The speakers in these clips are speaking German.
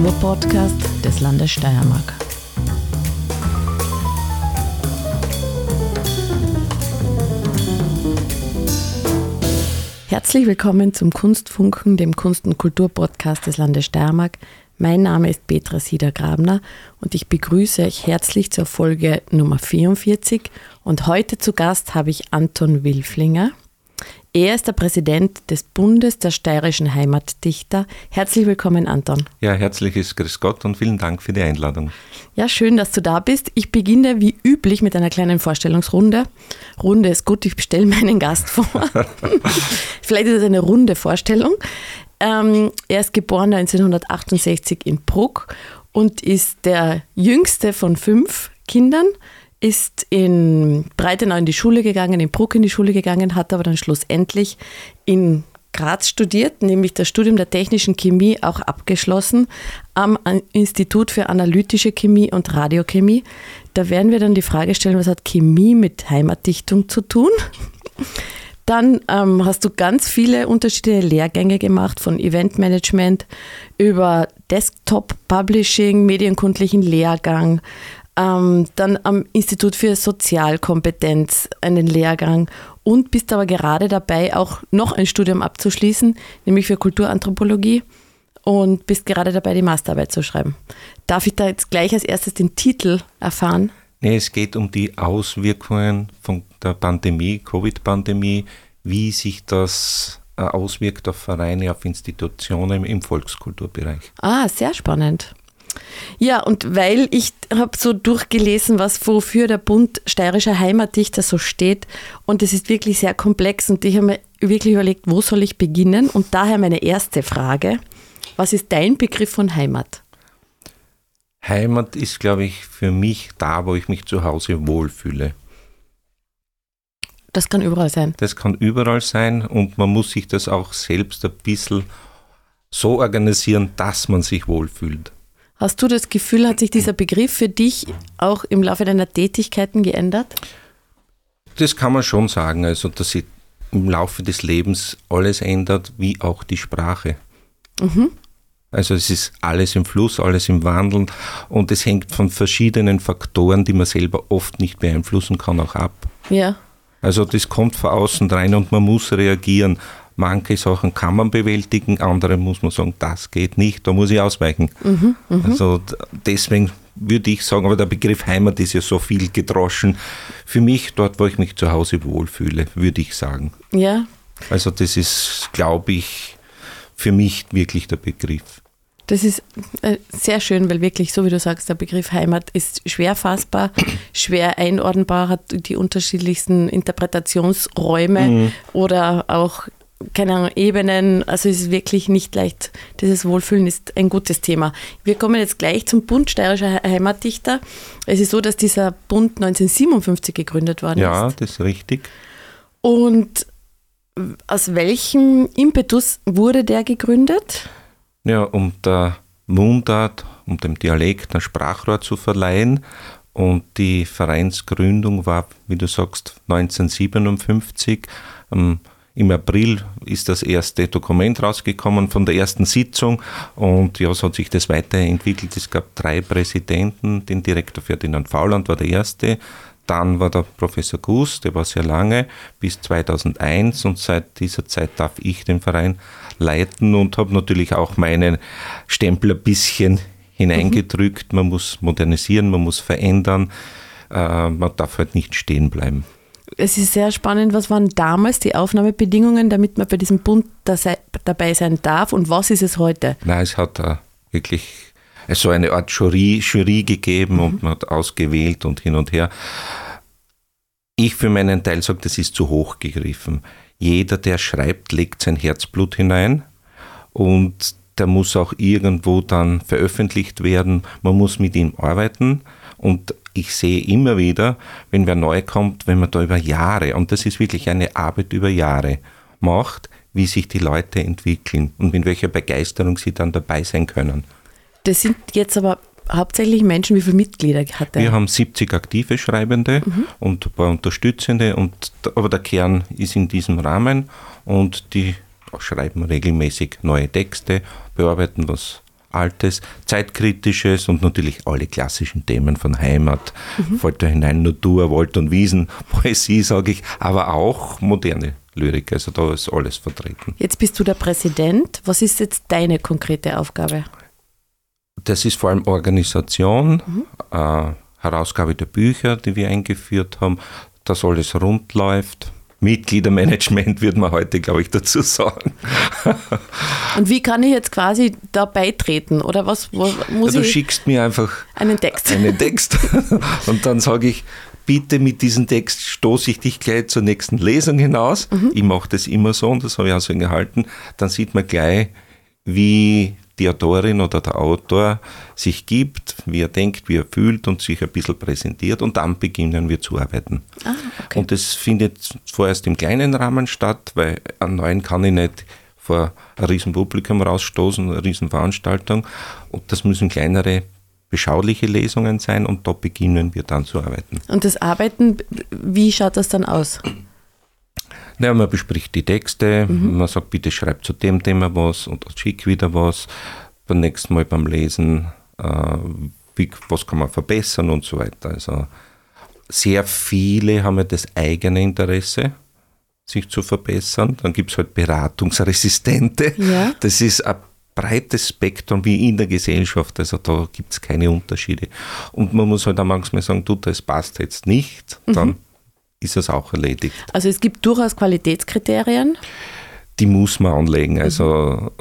Kulturpodcast des Landes Steiermark. Herzlich willkommen zum Kunstfunken, dem Kunst- und Kulturpodcast des Landes Steiermark. Mein Name ist Petra Sieder-Grabner und ich begrüße euch herzlich zur Folge Nummer 44. Und heute zu Gast habe ich Anton Wilflinger. Er ist der Präsident des Bundes der steirischen Heimatdichter. Herzlich willkommen, Anton. Ja, herzliches Grüß Gott und vielen Dank für die Einladung. Ja, schön, dass du da bist. Ich beginne wie üblich mit einer kleinen Vorstellungsrunde. Runde ist gut, ich stelle meinen Gast vor. Vielleicht ist es eine runde Vorstellung. Ähm, er ist geboren 1968 in Bruck und ist der jüngste von fünf Kindern ist in Breitenau in die Schule gegangen, in Bruck in die Schule gegangen, hat aber dann schlussendlich in Graz studiert, nämlich das Studium der technischen Chemie auch abgeschlossen am Institut für analytische Chemie und Radiochemie. Da werden wir dann die Frage stellen, was hat Chemie mit Heimatdichtung zu tun? Dann ähm, hast du ganz viele unterschiedliche Lehrgänge gemacht, von Eventmanagement über Desktop Publishing, medienkundlichen Lehrgang, ähm, dann am Institut für Sozialkompetenz einen Lehrgang und bist aber gerade dabei, auch noch ein Studium abzuschließen, nämlich für Kulturanthropologie und bist gerade dabei, die Masterarbeit zu schreiben. Darf ich da jetzt gleich als erstes den Titel erfahren? Nee, es geht um die Auswirkungen von der Pandemie, Covid-Pandemie, wie sich das äh, auswirkt auf Vereine, auf Institutionen im Volkskulturbereich. Ah, sehr spannend. Ja, und weil ich habe so durchgelesen, was wofür der Bund steirischer Heimatdichter so steht und es ist wirklich sehr komplex und ich habe mir wirklich überlegt, wo soll ich beginnen und daher meine erste Frage, was ist dein Begriff von Heimat? Heimat ist, glaube ich, für mich da, wo ich mich zu Hause wohlfühle. Das kann überall sein. Das kann überall sein und man muss sich das auch selbst ein bisschen so organisieren, dass man sich wohlfühlt. Hast du das Gefühl, hat sich dieser Begriff für dich auch im Laufe deiner Tätigkeiten geändert? Das kann man schon sagen, also dass sich im Laufe des Lebens alles ändert, wie auch die Sprache. Mhm. Also es ist alles im Fluss, alles im Wandel und es hängt von verschiedenen Faktoren, die man selber oft nicht beeinflussen kann, auch ab. Ja. Also das kommt von außen rein und man muss reagieren. Manche Sachen kann man bewältigen, andere muss man sagen, das geht nicht, da muss ich ausweichen. Mhm, mh. Also deswegen würde ich sagen, aber der Begriff Heimat ist ja so viel gedroschen. Für mich, dort, wo ich mich zu Hause wohlfühle, würde ich sagen. Ja. Also das ist, glaube ich, für mich wirklich der Begriff. Das ist äh, sehr schön, weil wirklich, so wie du sagst, der Begriff Heimat ist schwer fassbar, schwer einordnbar, hat die unterschiedlichsten Interpretationsräume mhm. oder auch keine Ahnung, Ebenen. Also es ist wirklich nicht leicht. Dieses Wohlfühlen ist ein gutes Thema. Wir kommen jetzt gleich zum Bund Steirischer Heimatdichter. Es ist so, dass dieser Bund 1957 gegründet worden ja, ist. Ja, das ist richtig. Und aus welchem Impetus wurde der gegründet? Ja, um der Mundart, um dem Dialekt ein Sprachrohr zu verleihen. Und die Vereinsgründung war, wie du sagst, 1957. Ähm, im April ist das erste Dokument rausgekommen von der ersten Sitzung und ja, so hat sich das weiterentwickelt. Es gab drei Präsidenten, den Direktor Ferdinand Fauland war der erste, dann war der Professor Gus, der war sehr lange, bis 2001 und seit dieser Zeit darf ich den Verein leiten und habe natürlich auch meinen Stempel ein bisschen hineingedrückt. Man muss modernisieren, man muss verändern, äh, man darf halt nicht stehen bleiben es ist sehr spannend, was waren damals die Aufnahmebedingungen, damit man bei diesem Bund da dabei sein darf und was ist es heute? Nein, es hat uh, wirklich so eine Art Jury, Jury gegeben mhm. und man hat ausgewählt und hin und her. Ich für meinen Teil sage, das ist zu hoch gegriffen. Jeder, der schreibt, legt sein Herzblut hinein und der muss auch irgendwo dann veröffentlicht werden. Man muss mit ihm arbeiten und ich sehe immer wieder, wenn wer neu kommt, wenn man da über Jahre, und das ist wirklich eine Arbeit über Jahre, macht, wie sich die Leute entwickeln und mit welcher Begeisterung sie dann dabei sein können. Das sind jetzt aber hauptsächlich Menschen, wie viele Mitglieder hat er? Wir haben 70 aktive Schreibende mhm. und ein paar Unterstützende, und, aber der Kern ist in diesem Rahmen und die schreiben regelmäßig neue Texte, bearbeiten was Altes, Zeitkritisches und natürlich alle klassischen Themen von Heimat, mhm. fällt da hinein Natur, Wald und Wiesen, Poesie, sage ich, aber auch moderne Lyrik. Also da ist alles vertreten. Jetzt bist du der Präsident. Was ist jetzt deine konkrete Aufgabe? Das ist vor allem Organisation, mhm. äh, Herausgabe der Bücher, die wir eingeführt haben, dass alles rund läuft. Mitgliedermanagement würde man heute, glaube ich, dazu sagen. Und wie kann ich jetzt quasi da beitreten? Oder was, was muss ja, du ich? Du schickst mir einfach einen Text. Einen Text. Und dann sage ich, bitte mit diesem Text stoße ich dich gleich zur nächsten Lesung hinaus. Mhm. Ich mache das immer so und das habe ich auch so gehalten. Dann sieht man gleich, wie die Autorin oder der Autor sich gibt, wie er denkt, wie er fühlt und sich ein bisschen präsentiert und dann beginnen wir zu arbeiten. Ah, okay. Und das findet vorerst im kleinen Rahmen statt, weil an neuen kann ich nicht vor ein Riesenpublikum rausstoßen, eine Riesenveranstaltung und das müssen kleinere beschauliche Lesungen sein und da beginnen wir dann zu arbeiten. Und das Arbeiten, wie schaut das dann aus? Ja, man bespricht die Texte, mhm. man sagt, bitte schreib zu dem Thema was und schick wieder was. Beim nächsten Mal beim Lesen, äh, wie, was kann man verbessern und so weiter. Also sehr viele haben ja das eigene Interesse, sich zu verbessern. Dann gibt es halt Beratungsresistente. Ja. Das ist ein breites Spektrum wie in der Gesellschaft. Also da gibt es keine Unterschiede. Und man muss halt auch manchmal sagen, du, das passt jetzt nicht. Dann mhm ist es auch erledigt. Also es gibt durchaus Qualitätskriterien? Die muss man anlegen, also,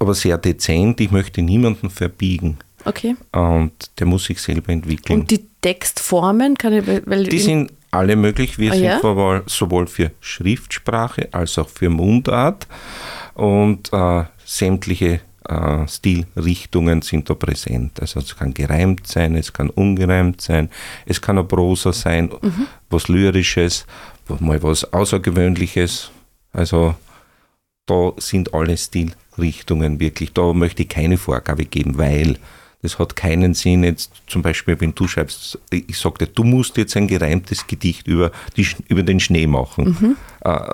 aber sehr dezent. Ich möchte niemanden verbiegen. Okay. Und der muss sich selber entwickeln. Und die Textformen? Kann ich, weil die sind alle möglich. Wir ah, sind ja? sowohl für Schriftsprache als auch für Mundart und äh, sämtliche Stilrichtungen sind da präsent. Also es kann gereimt sein, es kann ungereimt sein, es kann eine Prosa sein, mhm. was Lyrisches, mal was Außergewöhnliches. Also da sind alle Stilrichtungen wirklich. Da möchte ich keine Vorgabe geben, weil das hat keinen Sinn, jetzt zum Beispiel, wenn du schreibst, ich dir, du musst jetzt ein gereimtes Gedicht über, die, über den Schnee machen. Mhm. Äh,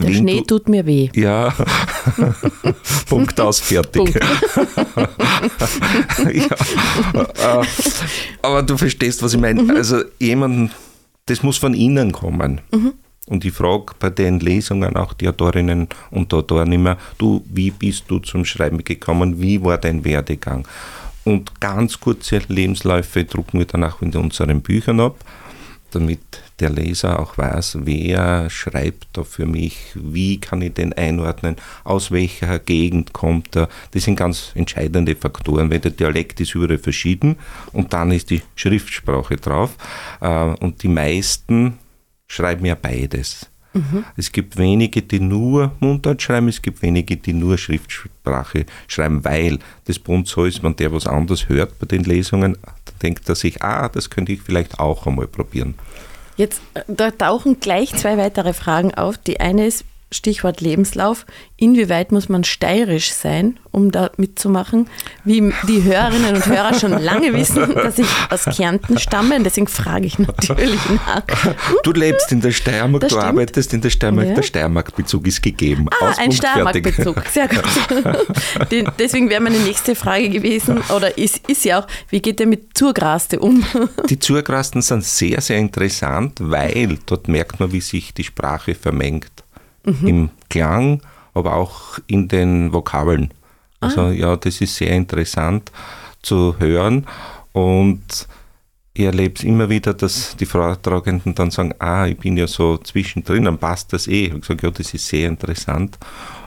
der Wenn Schnee tut mir weh. Ja, Punkt aus, fertig. Ja. Äh, aber du verstehst, was ich meine. Mhm. Also jemanden, das muss von innen kommen. Mhm. Und ich frage bei den Lesungen auch die Autorinnen und Autoren immer, du, wie bist du zum Schreiben gekommen? Wie war dein Werdegang? Und ganz kurze Lebensläufe drucken wir dann auch in unseren Büchern ab damit der Leser auch weiß, wer schreibt da für mich, wie kann ich den einordnen, aus welcher Gegend kommt er. Das sind ganz entscheidende Faktoren, weil der Dialekt ist überall verschieden und dann ist die Schriftsprache drauf. Äh, und die meisten schreiben ja beides. Mhm. Es gibt wenige, die nur Mundart schreiben, es gibt wenige, die nur Schriftsprache schreiben, weil das bei uns so ist, wenn der was anderes hört bei den Lesungen, dann denkt er sich, ah, das könnte ich vielleicht auch einmal probieren. Jetzt, äh, da tauchen gleich zwei weitere Fragen auf. Die eine ist, Stichwort Lebenslauf. Inwieweit muss man steirisch sein, um da mitzumachen? Wie die Hörerinnen und Hörer schon lange wissen, dass ich aus Kärnten stamme, deswegen frage ich natürlich nach. Du lebst in der Steiermark, das du stimmt. arbeitest in der Steiermark, ja. der Steiermark-Bezug ist gegeben. Ah, Aus ein Steiermark-Bezug, sehr gut. deswegen wäre meine nächste Frage gewesen, oder ist, ist ja auch, wie geht der mit Zurgraste um? Die Zurgrasten sind sehr, sehr interessant, weil dort merkt man, wie sich die Sprache vermengt mhm. im Klang, aber auch in den Vokabeln. Also ah. ja, das ist sehr interessant zu hören und ich erlebe es immer wieder, dass die Vortragenden dann sagen, ah, ich bin ja so zwischendrin, dann passt das eh. Ich sage, ja, das ist sehr interessant.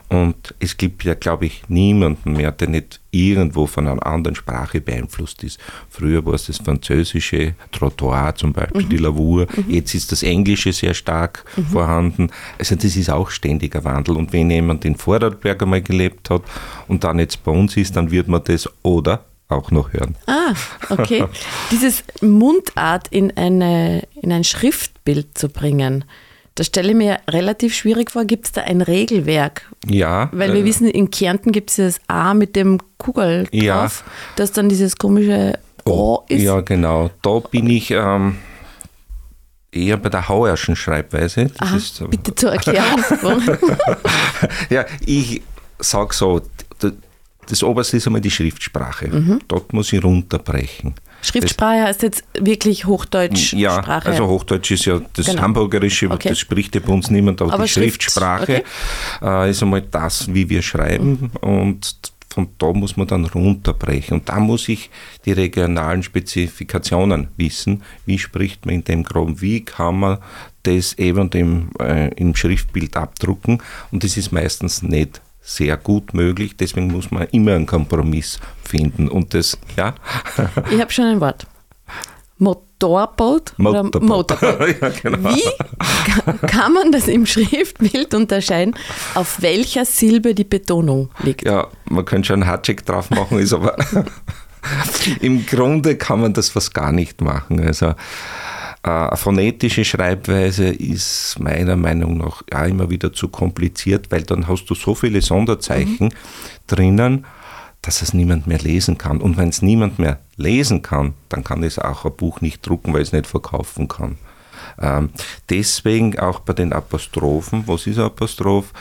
Und es gibt ja, glaube ich, niemanden mehr, der nicht irgendwo von einer anderen Sprache beeinflusst ist. Früher war es das französische Trottoir zum Beispiel, mhm. die Lavur. Mhm. Jetzt ist das Englische sehr stark mhm. vorhanden. Also das ist auch ständiger Wandel. Und wenn jemand in Vorarlberg einmal gelebt hat und dann jetzt bei uns ist, dann wird man das oder auch noch hören. Ah, okay. Dieses Mundart in, eine, in ein Schriftbild zu bringen, das stelle ich mir relativ schwierig vor. Gibt es da ein Regelwerk? Ja. Weil wir äh, wissen, in Kärnten gibt es das A mit dem Kugel drauf, ja. das dann dieses komische O ist. Ja, genau. Da bin ich ähm, eher bei der Hauerschen Schreibweise. Aha, ist, bitte zur Erklärung. ja, ich sage so, das oberste ist einmal die Schriftsprache. Mhm. Dort muss ich runterbrechen. Schriftsprache heißt jetzt wirklich Hochdeutsch. Ja, Sprache. also Hochdeutsch ist ja das genau. Hamburgerische, okay. das spricht ja bei uns niemand, aber, aber die Schrift, Schriftsprache okay. äh, ist einmal das, wie wir schreiben mhm. und von da muss man dann runterbrechen. Und da muss ich die regionalen Spezifikationen wissen. Wie spricht man in dem Groben? Wie kann man das eben im, äh, im Schriftbild abdrucken? Und das ist meistens nicht sehr gut möglich. Deswegen muss man immer einen Kompromiss finden. Und das, ja. Ich habe schon ein Wort. Motorboot oder Motorboot. ja, genau. Wie kann man das im Schriftbild unterscheiden, auf welcher Silbe die Betonung liegt? Ja, man könnte schon einen Hardcheck drauf machen, ist aber im Grunde kann man das fast gar nicht machen. Also äh, eine phonetische Schreibweise ist meiner Meinung nach ja immer wieder zu kompliziert, weil dann hast du so viele Sonderzeichen mhm. drinnen, dass es niemand mehr lesen kann. Und wenn es niemand mehr lesen kann, dann kann es auch ein Buch nicht drucken, weil es nicht verkaufen kann. Ähm, deswegen auch bei den Apostrophen, was ist Apostroph?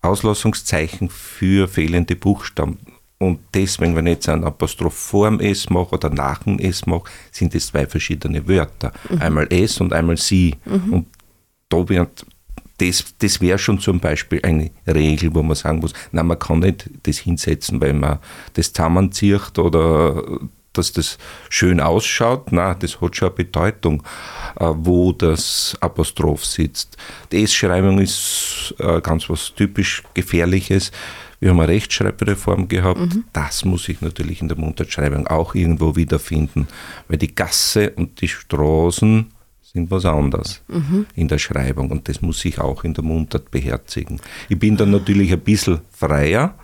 Auslassungszeichen für fehlende Buchstaben. Und deswegen, wenn ich jetzt ein Apostroph vor dem S mache oder nach dem S mache, sind es zwei verschiedene Wörter. Mhm. Einmal S und einmal Sie. Mhm. Und da wird, das, das wäre schon zum Beispiel eine Regel, wo man sagen muss, nein, man kann nicht das hinsetzen, weil man das zusammenzieht oder dass das schön ausschaut. Nein, das hat schon eine Bedeutung, äh, wo das Apostroph sitzt. Die S-Schreibung ist äh, ganz was typisch Gefährliches wir haben eine Rechtschreibreform gehabt. Mhm. Das muss ich natürlich in der Mundartschreibung auch irgendwo wiederfinden, weil die Gasse und die Straßen sind was anderes mhm. in der Schreibung und das muss ich auch in der Mundart beherzigen. Ich bin dann natürlich ein bisschen freier,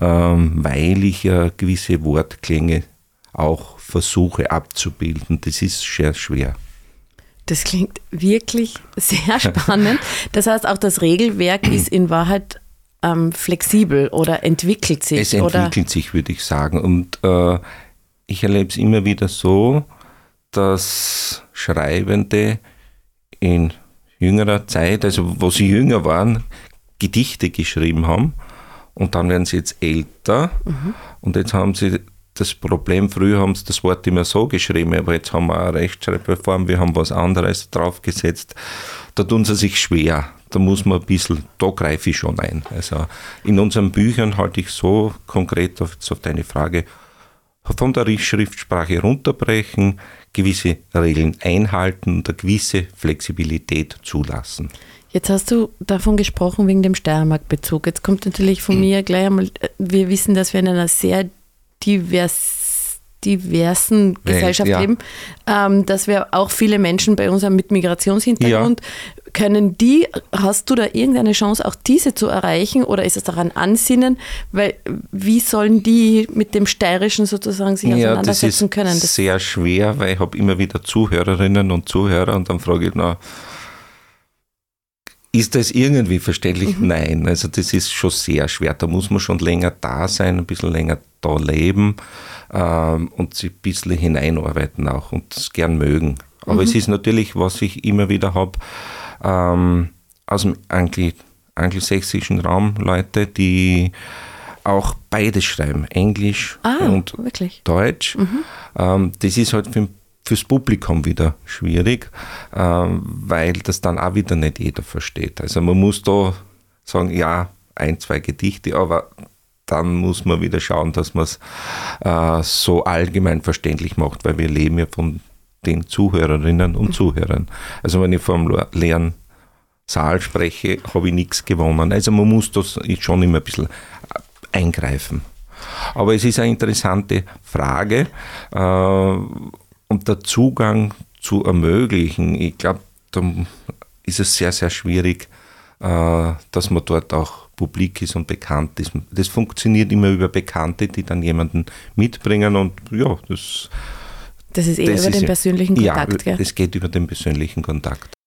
ähm, weil ich ja gewisse Wortklänge auch versuche abzubilden. Das ist sehr schwer. Das klingt wirklich sehr spannend. Das heißt, auch das Regelwerk ist in Wahrheit ähm, flexibel oder entwickelt sich? Es entwickelt oder? sich, würde ich sagen. Und äh, ich erlebe es immer wieder so, dass Schreibende in jüngerer Zeit, also wo sie jünger waren, Gedichte geschrieben haben und dann werden sie jetzt älter mhm. und jetzt haben sie das Problem, früher haben sie das Wort immer so geschrieben, aber jetzt haben wir eine Rechtschreibreform, wir haben was anderes draufgesetzt. Da tun sie sich schwer da muss man ein bisschen, da greife ich schon ein. Also in unseren Büchern halte ich so konkret auf, auf deine Frage, von der Schriftsprache runterbrechen, gewisse Regeln einhalten und eine gewisse Flexibilität zulassen. Jetzt hast du davon gesprochen wegen dem Steiermark-Bezug. Jetzt kommt natürlich von mhm. mir gleich einmal, wir wissen, dass wir in einer sehr divers diversen Gesellschaft ja. leben, ähm, dass wir auch viele Menschen bei uns haben mit Migrationshintergrund. Ja. Können die, hast du da irgendeine Chance, auch diese zu erreichen oder ist es daran Ansinnen? Weil wie sollen die mit dem Steirischen sozusagen sich auseinandersetzen ja, das können? Das ist sehr schwer, weil ich habe immer wieder Zuhörerinnen und Zuhörer und dann frage ich, na, ist das irgendwie verständlich? Mhm. Nein, also das ist schon sehr schwer. Da muss man schon länger da sein, ein bisschen länger da leben ähm, und sich ein bisschen hineinarbeiten auch und es gern mögen. Aber mhm. es ist natürlich, was ich immer wieder habe, ähm, aus dem Angli angelsächsischen Raum Leute, die auch beides schreiben, Englisch ah, und wirklich? Deutsch. Mhm. Ähm, das ist halt für, fürs Publikum wieder schwierig, ähm, weil das dann auch wieder nicht jeder versteht. Also man muss da sagen, ja, ein, zwei Gedichte, aber dann muss man wieder schauen, dass man es äh, so allgemein verständlich macht, weil wir leben ja von den Zuhörerinnen und Zuhörern. Also wenn ich vom leeren Saal spreche, habe ich nichts gewonnen. Also man muss das schon immer ein bisschen äh, eingreifen. Aber es ist eine interessante Frage äh, und der Zugang zu ermöglichen, ich glaube, da ist es sehr, sehr schwierig, äh, dass man dort auch publik ist und bekannt ist. Das funktioniert immer über Bekannte, die dann jemanden mitbringen und ja, das. Das ist eher das über ist den persönlichen Kontakt, ja, gell? Es geht über den persönlichen Kontakt.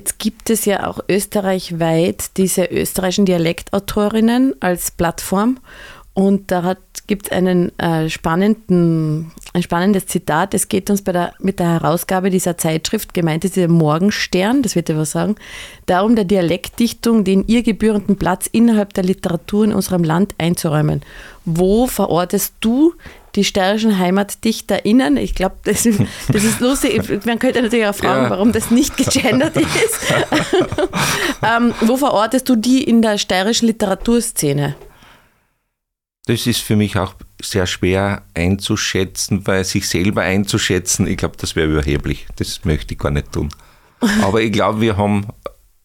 Jetzt gibt es ja auch österreichweit diese österreichischen Dialektautorinnen als Plattform Und da gibt es einen äh, spannenden, ein spannendes Zitat. Es geht uns bei der, mit der Herausgabe dieser Zeitschrift, gemeint ist der Morgenstern, das wird ja was sagen, darum, der Dialektdichtung den ihr gebührenden Platz innerhalb der Literatur in unserem Land einzuräumen. Wo verortest du die steirischen HeimatdichterInnen, ich glaube, das, das, ist lustig, man könnte natürlich auch fragen, ja. warum das nicht gegendert ist. ähm, wo verortest du die in der steirischen Literaturszene? Das ist für mich auch sehr schwer einzuschätzen, weil sich selber einzuschätzen, ich glaube, das wäre überheblich. Das möchte ich gar nicht tun. Aber ich glaube, wir haben,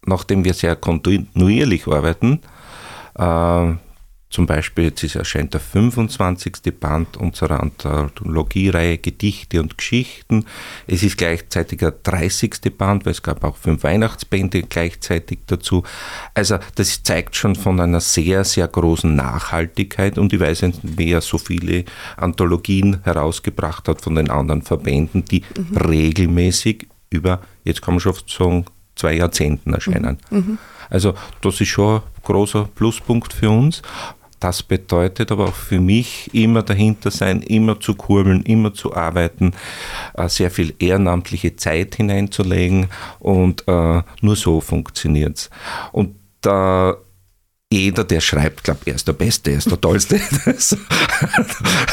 nachdem wir sehr kontinuierlich arbeiten, äh, zum Beispiel, jetzt ist, erscheint der 25. Band unserer Anthologiereihe Gedichte und Geschichten. Es ist gleichzeitig der 30. Band, weil es gab auch fünf Weihnachtsbände gleichzeitig dazu. Also das zeigt schon von einer sehr, sehr großen Nachhaltigkeit und ich weiß nicht, wer so viele Anthologien herausgebracht hat von den anderen Verbänden, die mhm. regelmäßig über, jetzt kann man schon sagen, zwei Jahrzehnten erscheinen. Mhm. mhm. Also das ist schon ein großer Pluspunkt für uns. Das bedeutet aber auch für mich immer dahinter sein, immer zu kurbeln, immer zu arbeiten, äh, sehr viel ehrenamtliche Zeit hineinzulegen und äh, nur so funktioniert es. Und da jeder, der schreibt, glaubt, er ist der Beste, er ist der Tollste. Das,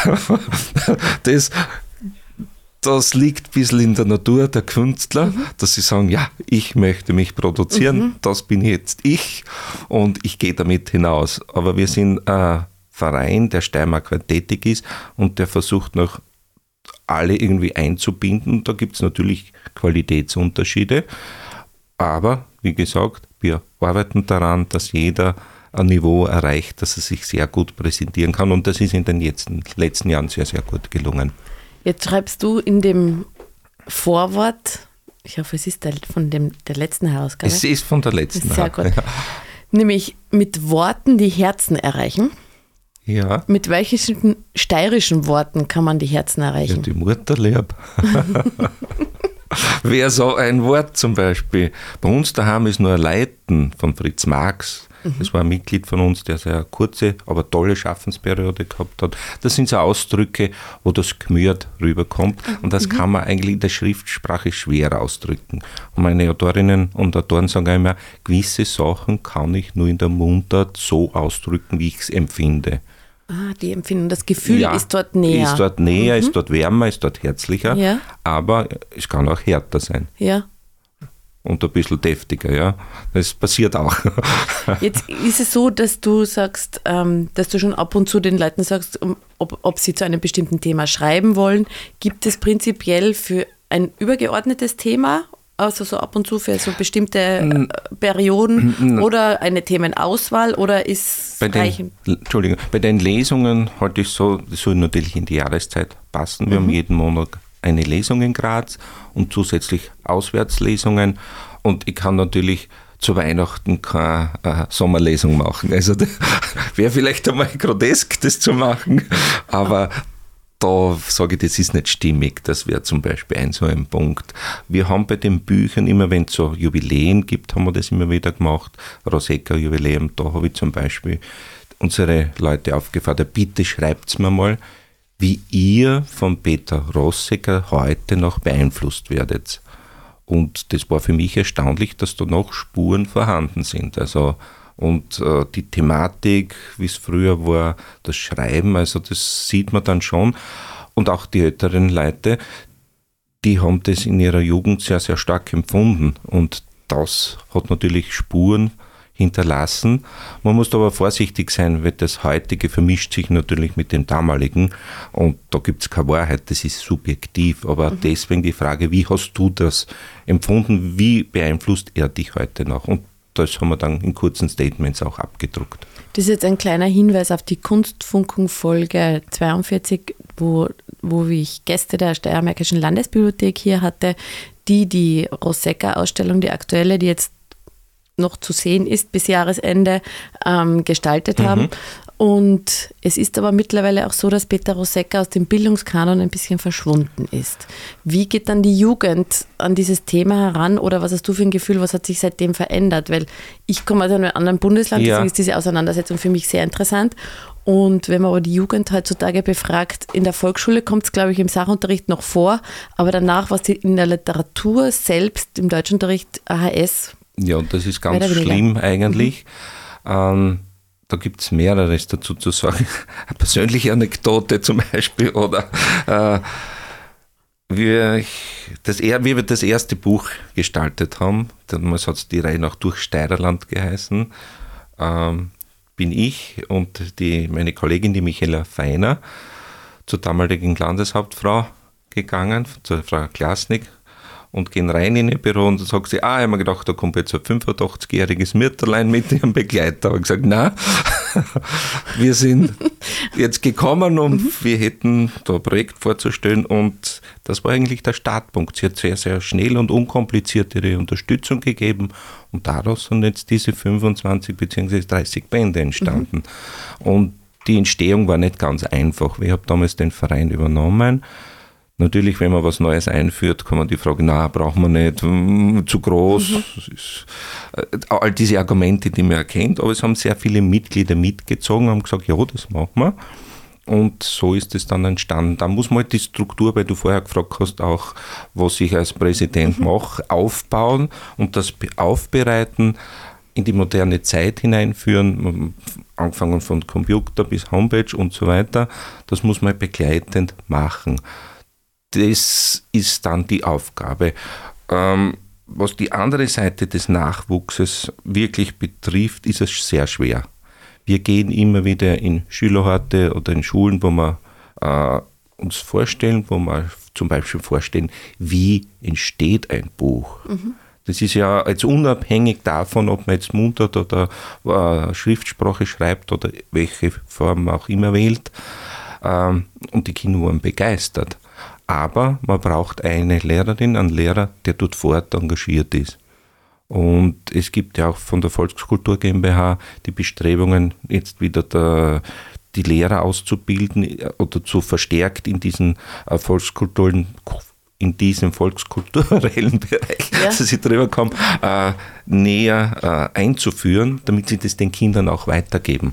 das das liegt ein bisschen in der Natur der Künstler, mhm. dass sie sagen, ja, ich möchte mich produzieren, mhm. das bin jetzt ich und ich gehe damit hinaus. Aber wir sind ein Verein, der Steiermark tätig ist und der versucht noch alle irgendwie einzubinden. Da gibt es natürlich Qualitätsunterschiede, aber wie gesagt, wir arbeiten daran, dass jeder ein Niveau erreicht, dass er sich sehr gut präsentieren kann und das ist in den letzten Jahren sehr, sehr gut gelungen. Jetzt schreibst du in dem Vorwort, ich hoffe, es ist der, von dem, der letzten Herausgabe. Es ist von der letzten. Sehr gut. Ja. Nämlich mit Worten die Herzen erreichen. Ja. Mit welchen steirischen Worten kann man die Herzen erreichen? Ja, die Mutterlieb. Wäre so ein Wort zum Beispiel. Bei uns daheim ist nur ein Leiten von Fritz Marx. Mhm. Das war ein Mitglied von uns, der sehr kurze, aber tolle Schaffensperiode gehabt hat. Das sind so Ausdrücke, wo das Gemüt rüberkommt. Und das mhm. kann man eigentlich in der Schriftsprache schwer ausdrücken. Und meine Autorinnen und Autoren sagen immer, gewisse Sachen kann ich nur in der Mundart so ausdrücken, wie ich es empfinde. Ah, die Empfindung, das Gefühl ja, ist dort näher. Ist dort näher, mhm. ist dort wärmer, ist dort herzlicher, ja. aber es kann auch härter sein. Ja und ein bisschen deftiger, ja. Das passiert auch. Jetzt ist es so, dass du sagst, ähm, dass du schon ab und zu den Leuten sagst, ob, ob sie zu einem bestimmten Thema schreiben wollen. Gibt es prinzipiell für ein übergeordnetes Thema, also so ab und zu für so bestimmte äh, Perioden oder eine Themenauswahl oder ist bei den, Entschuldigung, bei den Lesungen halte ich so, das soll natürlich in die Jahreszeit passen. Wir mhm. haben jeden Monat eine Lesung in Graz und zusätzlich Auswärtslesungen. Und ich kann natürlich zu Weihnachten keine äh, Sommerlesung machen. Also wäre vielleicht einmal grotesk, das zu machen, aber da sage ich, das ist nicht stimmig. Das wäre zum Beispiel ein so ein Punkt. Wir haben bei den Büchern immer, wenn es so Jubiläen gibt, haben wir das immer wieder gemacht. Roseka-Jubiläum, da habe ich zum Beispiel unsere Leute aufgefordert, bitte schreibt es mir mal, wie ihr von Peter Rossecker heute noch beeinflusst werdet. Und das war für mich erstaunlich, dass da noch Spuren vorhanden sind. Also und äh, die Thematik, wie es früher war, das Schreiben, also das sieht man dann schon. Und auch die älteren Leute, die haben das in ihrer Jugend sehr, sehr stark empfunden. Und das hat natürlich Spuren hinterlassen. Man muss aber vorsichtig sein, weil das heutige vermischt sich natürlich mit dem damaligen und da gibt es keine Wahrheit, das ist subjektiv. Aber mhm. deswegen die Frage, wie hast du das empfunden, wie beeinflusst er dich heute noch? Und das haben wir dann in kurzen Statements auch abgedruckt. Das ist jetzt ein kleiner Hinweis auf die Kunstfunkung Folge 42, wo, wo ich Gäste der Steiermärkischen Landesbibliothek hier hatte, die die Rosecca-Ausstellung, die aktuelle, die jetzt noch zu sehen ist bis Jahresende, ähm, gestaltet mhm. haben. Und es ist aber mittlerweile auch so, dass Peter Rosecca aus dem Bildungskanon ein bisschen verschwunden ist. Wie geht dann die Jugend an dieses Thema heran oder was hast du für ein Gefühl, was hat sich seitdem verändert? Weil ich komme aus einem anderen Bundesland, ja. deswegen ist diese Auseinandersetzung für mich sehr interessant. Und wenn man aber die Jugend heutzutage befragt, in der Volksschule kommt es, glaube ich, im Sachunterricht noch vor, aber danach, was in der Literatur selbst, im Deutschunterricht AHS. Ja, das ist ganz schlimm eigentlich. Mhm. Ähm, da gibt es mehreres dazu zu sagen. Eine persönliche Anekdote zum Beispiel oder äh, wie, das, wie wir das erste Buch gestaltet haben, damals hat es die Reihe nach Durch Steirerland geheißen, ähm, bin ich und die, meine Kollegin, die Michaela Feiner, zur damaligen Landeshauptfrau gegangen, zur Frau Klasnik, und gehen rein in ihr Büro und dann sagt sie, ah, ich habe mir gedacht, da kommt jetzt ein 85-jähriges Mütterlein mit ihrem Begleiter. Aber ich gesagt, na, wir sind jetzt gekommen und mhm. wir hätten da ein Projekt vorzustellen und das war eigentlich der Startpunkt. Sie hat sehr, sehr schnell und unkompliziert ihre Unterstützung gegeben und daraus sind jetzt diese 25 bzw. 30 Bände entstanden. Mhm. Und die Entstehung war nicht ganz einfach. Ich habe damals den Verein übernommen Natürlich, wenn man was Neues einführt, kann man die Frage, na, braucht man nicht, mm, zu groß. Mhm. Ist, äh, all diese Argumente, die man erkennt, aber es haben sehr viele Mitglieder mitgezogen, haben gesagt, ja, das machen wir. Und so ist es dann entstanden. Da muss man halt die Struktur, weil du vorher gefragt hast, auch was ich als Präsident mhm. mache, aufbauen und das aufbereiten, in die moderne Zeit hineinführen, angefangen von Computer bis Homepage und so weiter. Das muss man begleitend machen das ist dann die Aufgabe. Ähm, was die andere Seite des Nachwuchses wirklich betrifft, ist es sehr schwer. Wir gehen immer wieder in Schülerhorte oder in Schulen, wo wir äh, uns vorstellen, wo wir zum Beispiel vorstellen, wie entsteht ein Buch. Mhm. Das ist ja jetzt unabhängig davon, ob man jetzt Mundart oder äh, Schriftsprache schreibt oder welche Form auch immer wählt. Ähm, und die Kinder waren begeistert. Aber man braucht eine Lehrerin, einen Lehrer, der dort vor Ort engagiert ist. Und es gibt ja auch von der Volkskultur GmbH die Bestrebungen, jetzt wieder der, die Lehrer auszubilden oder zu verstärkt in diesen äh, Volkskulturen in diesem volkskulturellen Bereich, ja. dass sie drüber kommen, äh, näher äh, einzuführen, damit sie das den Kindern auch weitergeben.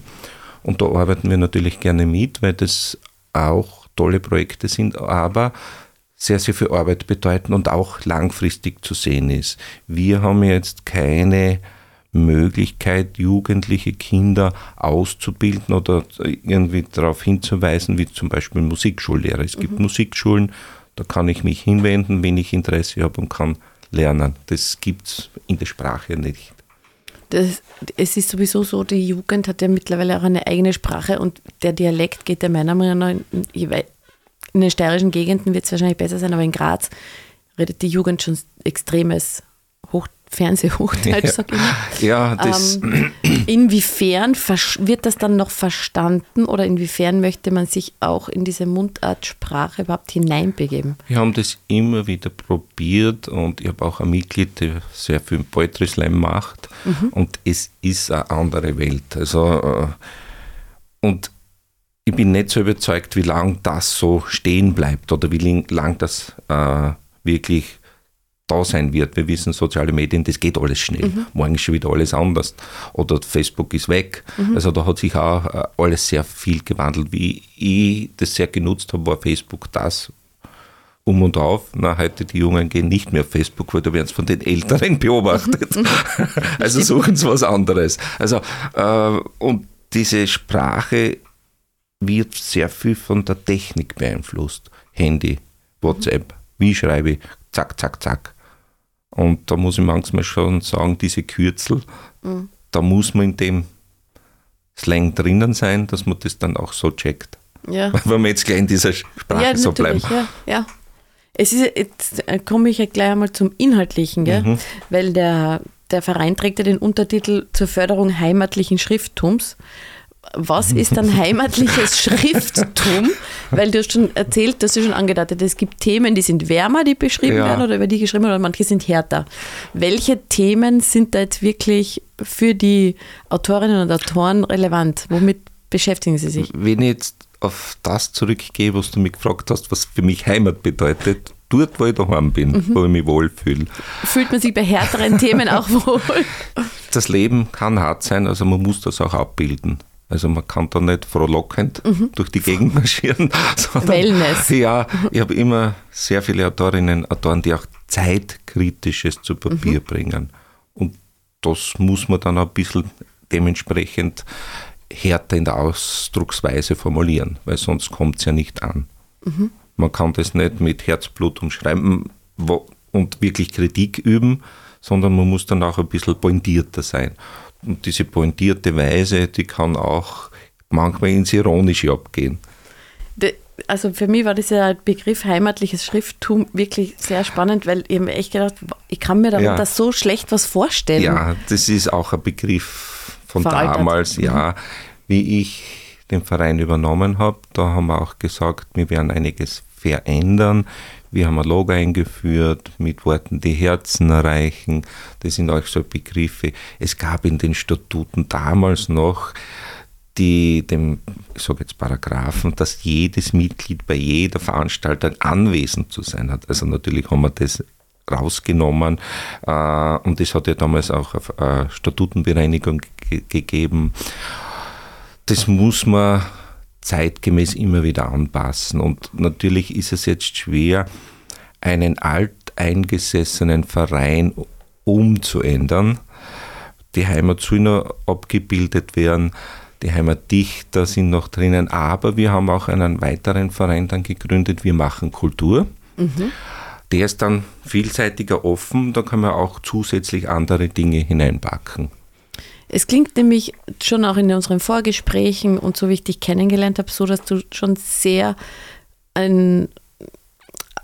Und da arbeiten wir natürlich gerne mit, weil das auch tolle Projekte sind, aber sehr, sehr viel Arbeit bedeuten und auch langfristig zu sehen ist. Wir haben jetzt keine Möglichkeit, jugendliche Kinder auszubilden oder irgendwie darauf hinzuweisen, wie zum Beispiel Musikschullehrer. Es gibt mhm. Musikschulen, da kann ich mich hinwenden, wenn ich Interesse habe und kann lernen. Das gibt es in der Sprache nicht. Das, es ist sowieso so, die Jugend hat ja mittlerweile auch eine eigene Sprache und der Dialekt geht ja meiner Meinung nach, in, in den steirischen Gegenden wird es wahrscheinlich besser sein, aber in Graz redet die Jugend schon extremes Fernsehhochdeutsch, ja. sag ich mal. Ja, das. Ähm, inwiefern wird das dann noch verstanden oder inwiefern möchte man sich auch in diese Mundartsprache überhaupt hineinbegeben? Wir haben das immer wieder probiert und ich habe auch ein Mitglied, der sehr viel Poetry Slam macht mhm. und es ist eine andere Welt. Also, äh, und ich bin nicht so überzeugt, wie lange das so stehen bleibt oder wie lange das äh, wirklich da sein wird. Wir wissen, soziale Medien, das geht alles schnell. Mhm. Morgen ist schon wieder alles anders. Oder Facebook ist weg. Mhm. Also da hat sich auch äh, alles sehr viel gewandelt. Wie ich das sehr genutzt habe, war Facebook das um und auf. Na, heute die Jungen gehen nicht mehr auf Facebook, weil da werden sie von den Älteren beobachtet. Mhm. also suchen sie was anderes. Also, äh, und diese Sprache wird sehr viel von der Technik beeinflusst. Handy, WhatsApp, wie schreibe ich, zack, zack, zack. Und da muss ich manchmal schon sagen, diese Kürzel, mhm. da muss man in dem Slang drinnen sein, dass man das dann auch so checkt. Ja. Wenn wir jetzt gleich in dieser Sprache ja, so bleiben. Ja, ja. Es ist, jetzt komme ich ja gleich einmal zum Inhaltlichen, gell? Mhm. weil der, der Verein trägt ja den Untertitel zur Förderung heimatlichen Schrifttums was ist dann heimatliches Schrifttum? Weil du hast schon erzählt, dass du schon angedeutet, es gibt Themen, die sind wärmer, die beschrieben ja. werden oder über die geschrieben werden, oder manche sind härter. Welche Themen sind da jetzt wirklich für die Autorinnen und Autoren relevant? Womit beschäftigen sie sich? Wenn ich jetzt auf das zurückgehe, was du mich gefragt hast, was für mich Heimat bedeutet, dort, wo ich daheim bin, mhm. wo ich mich wohlfühle. Fühlt man sich bei härteren Themen auch wohl? Das Leben kann hart sein, also man muss das auch abbilden. Also man kann da nicht frohlockend mhm. durch die Gegend marschieren. Wellness. Ja, ich habe immer sehr viele Autorinnen, Autoren, die auch Zeitkritisches zu Papier mhm. bringen. Und das muss man dann ein bisschen dementsprechend härter in der Ausdrucksweise formulieren, weil sonst kommt es ja nicht an. Mhm. Man kann das nicht mit Herzblut umschreiben und wirklich Kritik üben, sondern man muss dann auch ein bisschen pointierter sein. Und diese pointierte Weise, die kann auch manchmal ins Ironische abgehen. Also für mich war dieser Begriff heimatliches Schrifttum wirklich sehr spannend, weil ich mir echt gedacht, ich kann mir darunter ja. so schlecht was vorstellen. Ja, das ist auch ein Begriff von Veraltet. damals, ja. Mhm. Wie ich den Verein übernommen habe, da haben wir auch gesagt, wir werden einiges verändern. Wir haben ein Logo eingeführt mit Worten, die Herzen erreichen. Das sind auch so Begriffe. Es gab in den Statuten damals noch die, dem, ich sage jetzt Paragraphen, dass jedes Mitglied bei jeder Veranstaltung anwesend zu sein hat. Also natürlich haben wir das rausgenommen äh, und es hat ja damals auch Statutenbereinigung gegeben. Das muss man zeitgemäß immer wieder anpassen. Und natürlich ist es jetzt schwer, einen alteingesessenen Verein umzuändern. Die Heimatsühner abgebildet werden, die Heimatdichter sind noch drinnen, aber wir haben auch einen weiteren Verein dann gegründet, wir machen Kultur. Mhm. Der ist dann vielseitiger offen, da kann man auch zusätzlich andere Dinge hineinpacken. Es klingt nämlich schon auch in unseren Vorgesprächen und so wie ich dich kennengelernt habe, so, dass du schon sehr ein,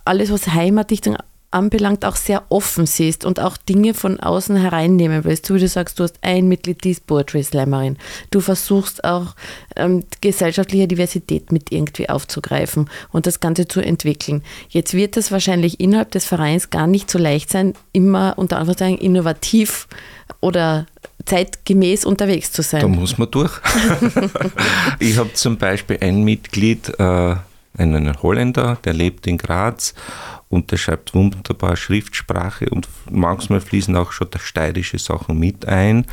alles, was Heimatdichtung anbelangt, auch sehr offen siehst und auch Dinge von außen hereinnehmen willst. So wie du sagst, du hast ein Mitglied, die ist Poetry Slammerin. Du versuchst auch ähm, gesellschaftliche Diversität mit irgendwie aufzugreifen und das Ganze zu entwickeln. Jetzt wird es wahrscheinlich innerhalb des Vereins gar nicht so leicht sein, immer unter Anführungszeichen innovativ oder zeitgemäß unterwegs zu sein. Da muss man durch. ich habe zum Beispiel ein Mitglied, äh, einen Holländer, der lebt in Graz und der schreibt wunderbar Schriftsprache und manchmal fließen auch schon steirische Sachen mit ein.